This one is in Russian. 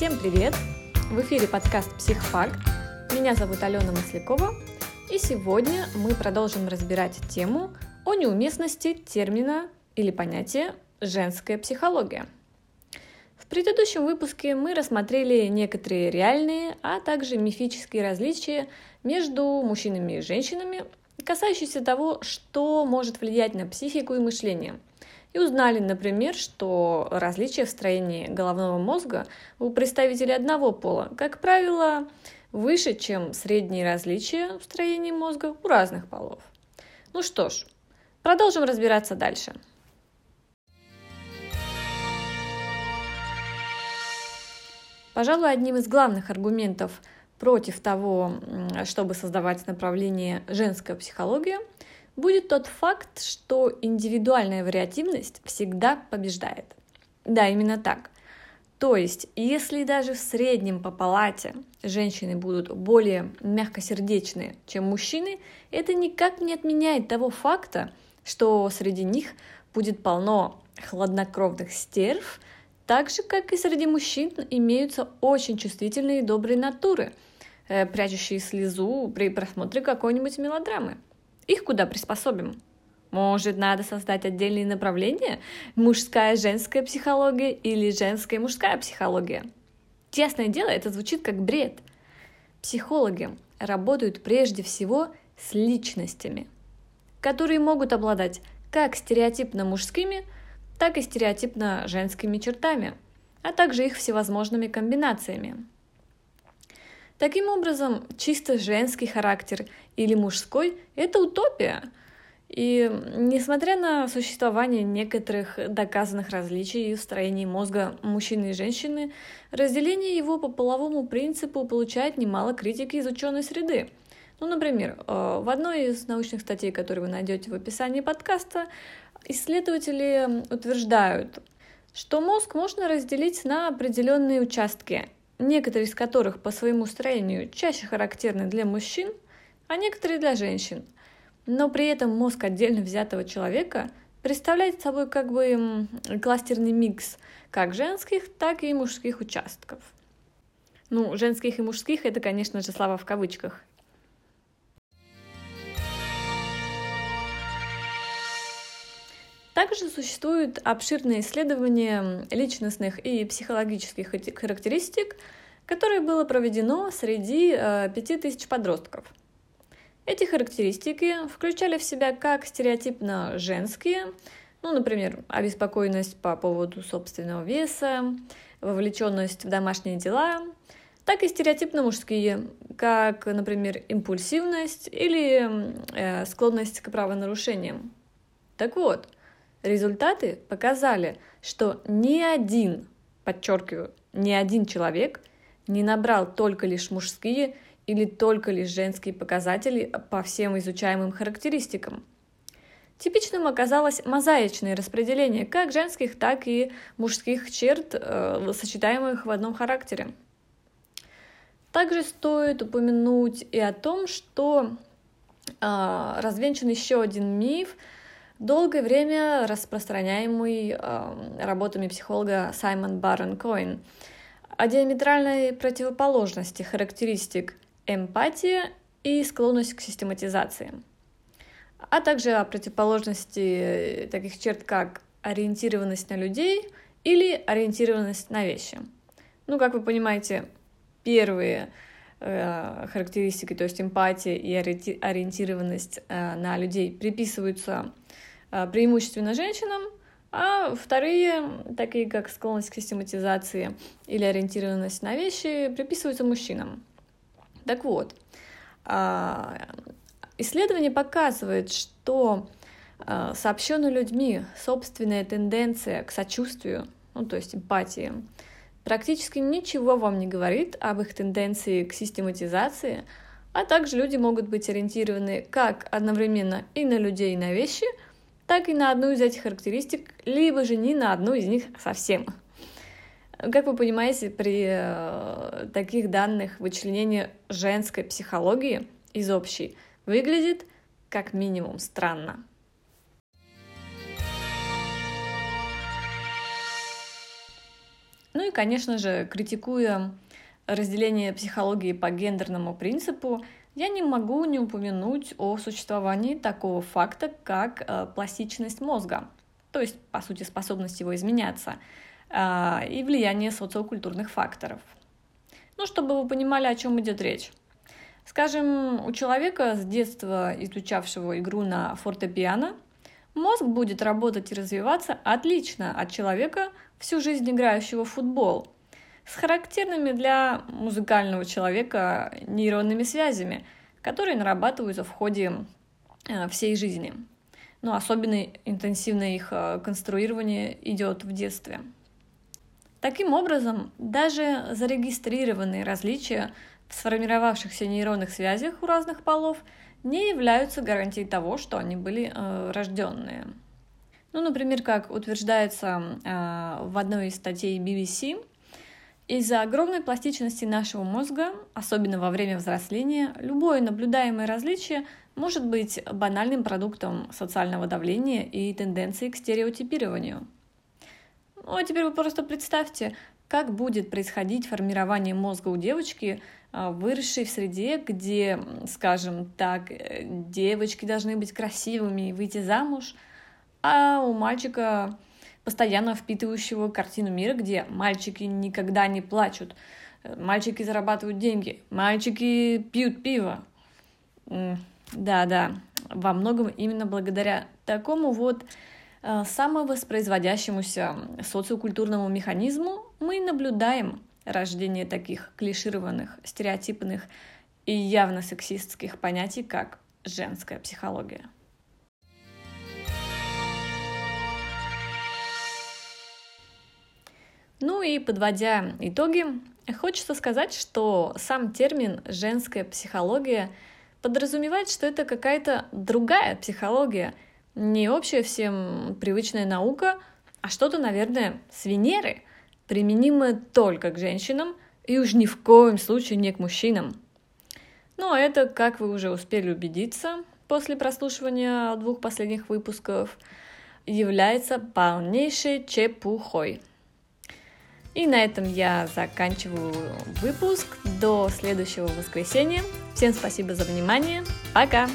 Всем привет! В эфире подкаст «Психфакт». Меня зовут Алена Маслякова, и сегодня мы продолжим разбирать тему о неуместности термина или понятия «женская психология». В предыдущем выпуске мы рассмотрели некоторые реальные, а также мифические различия между мужчинами и женщинами, касающиеся того, что может влиять на психику и мышление – и узнали, например, что различия в строении головного мозга у представителей одного пола, как правило, выше, чем средние различия в строении мозга у разных полов. Ну что ж, продолжим разбираться дальше. Пожалуй, одним из главных аргументов против того, чтобы создавать направление женская психология – будет тот факт, что индивидуальная вариативность всегда побеждает. Да, именно так. То есть, если даже в среднем по палате женщины будут более мягкосердечные, чем мужчины, это никак не отменяет того факта, что среди них будет полно хладнокровных стерв, так же, как и среди мужчин имеются очень чувствительные и добрые натуры, э, прячущие слезу при просмотре какой-нибудь мелодрамы. Их куда приспособим? Может, надо создать отдельные направления? Мужская, женская психология или женская мужская психология? Честное дело, это звучит как бред. Психологи работают прежде всего с личностями, которые могут обладать как стереотипно мужскими, так и стереотипно женскими чертами, а также их всевозможными комбинациями. Таким образом, чисто женский характер или мужской – это утопия. И несмотря на существование некоторых доказанных различий в строении мозга мужчины и женщины, разделение его по половому принципу получает немало критики из ученой среды. Ну, например, э, в одной из научных статей, которые вы найдете в описании подкаста, исследователи утверждают, что мозг можно разделить на определенные участки некоторые из которых по своему строению чаще характерны для мужчин, а некоторые для женщин. Но при этом мозг отдельно взятого человека представляет собой как бы кластерный микс как женских, так и мужских участков. Ну, женских и мужских это, конечно же, слова в кавычках. Также существуют обширные исследования личностных и психологических характеристик, которое было проведено среди 5000 э, подростков. Эти характеристики включали в себя как стереотипно женские, ну, например, обеспокоенность по поводу собственного веса, вовлеченность в домашние дела, так и стереотипно мужские, как, например, импульсивность или э, склонность к правонарушениям. Так вот, Результаты показали, что ни один, подчеркиваю, ни один человек не набрал только лишь мужские или только лишь женские показатели по всем изучаемым характеристикам. Типичным оказалось мозаичное распределение как женских, так и мужских черт, э, сочетаемых в одном характере. Также стоит упомянуть и о том, что э, развенчан еще один миф – долгое время распространяемый э, работами психолога Саймон Барон Коин о диаметральной противоположности характеристик эмпатия и склонность к систематизации, а также о противоположности таких черт, как ориентированность на людей или ориентированность на вещи. Ну, как вы понимаете, первые э, характеристики, то есть эмпатия и ориентированность э, на людей приписываются преимущественно женщинам, а вторые, такие как склонность к систематизации или ориентированность на вещи, приписываются мужчинам. Так вот, а, исследование показывает, что а, сообщенная людьми собственная тенденция к сочувствию, ну то есть эмпатии, практически ничего вам не говорит об их тенденции к систематизации, а также люди могут быть ориентированы как одновременно и на людей, и на вещи – так и на одну из этих характеристик, либо же не на одну из них совсем. Как вы понимаете, при э, таких данных вычленение женской психологии из общей выглядит как минимум странно. Ну и, конечно же, критикуя разделение психологии по гендерному принципу, я не могу не упомянуть о существовании такого факта, как э, пластичность мозга, то есть, по сути, способность его изменяться, э, и влияние социокультурных факторов. Ну, чтобы вы понимали, о чем идет речь. Скажем, у человека с детства изучавшего игру на фортепиано, мозг будет работать и развиваться отлично от человека, всю жизнь играющего в футбол – с характерными для музыкального человека нейронными связями, которые нарабатываются в ходе э, всей жизни. Но особенно интенсивное их э, конструирование идет в детстве. Таким образом, даже зарегистрированные различия в сформировавшихся нейронных связях у разных полов не являются гарантией того, что они были э, рожденные. Ну, например, как утверждается э, в одной из статей BBC, из-за огромной пластичности нашего мозга, особенно во время взросления, любое наблюдаемое различие может быть банальным продуктом социального давления и тенденции к стереотипированию. Ну а теперь вы просто представьте, как будет происходить формирование мозга у девочки, а, выросшей в среде, где, скажем так, э, девочки должны быть красивыми и выйти замуж, а у мальчика постоянно впитывающего картину мира, где мальчики никогда не плачут, мальчики зарабатывают деньги, мальчики пьют пиво. Да-да, во многом именно благодаря такому вот э, самовоспроизводящемуся социокультурному механизму мы наблюдаем рождение таких клишированных, стереотипных и явно сексистских понятий, как женская психология. Ну и подводя итоги, хочется сказать, что сам термин «женская психология» подразумевает, что это какая-то другая психология, не общая всем привычная наука, а что-то, наверное, с Венеры, применимое только к женщинам и уж ни в коем случае не к мужчинам. Ну а это, как вы уже успели убедиться после прослушивания двух последних выпусков, является полнейшей чепухой – и на этом я заканчиваю выпуск. До следующего воскресенья. Всем спасибо за внимание. Пока!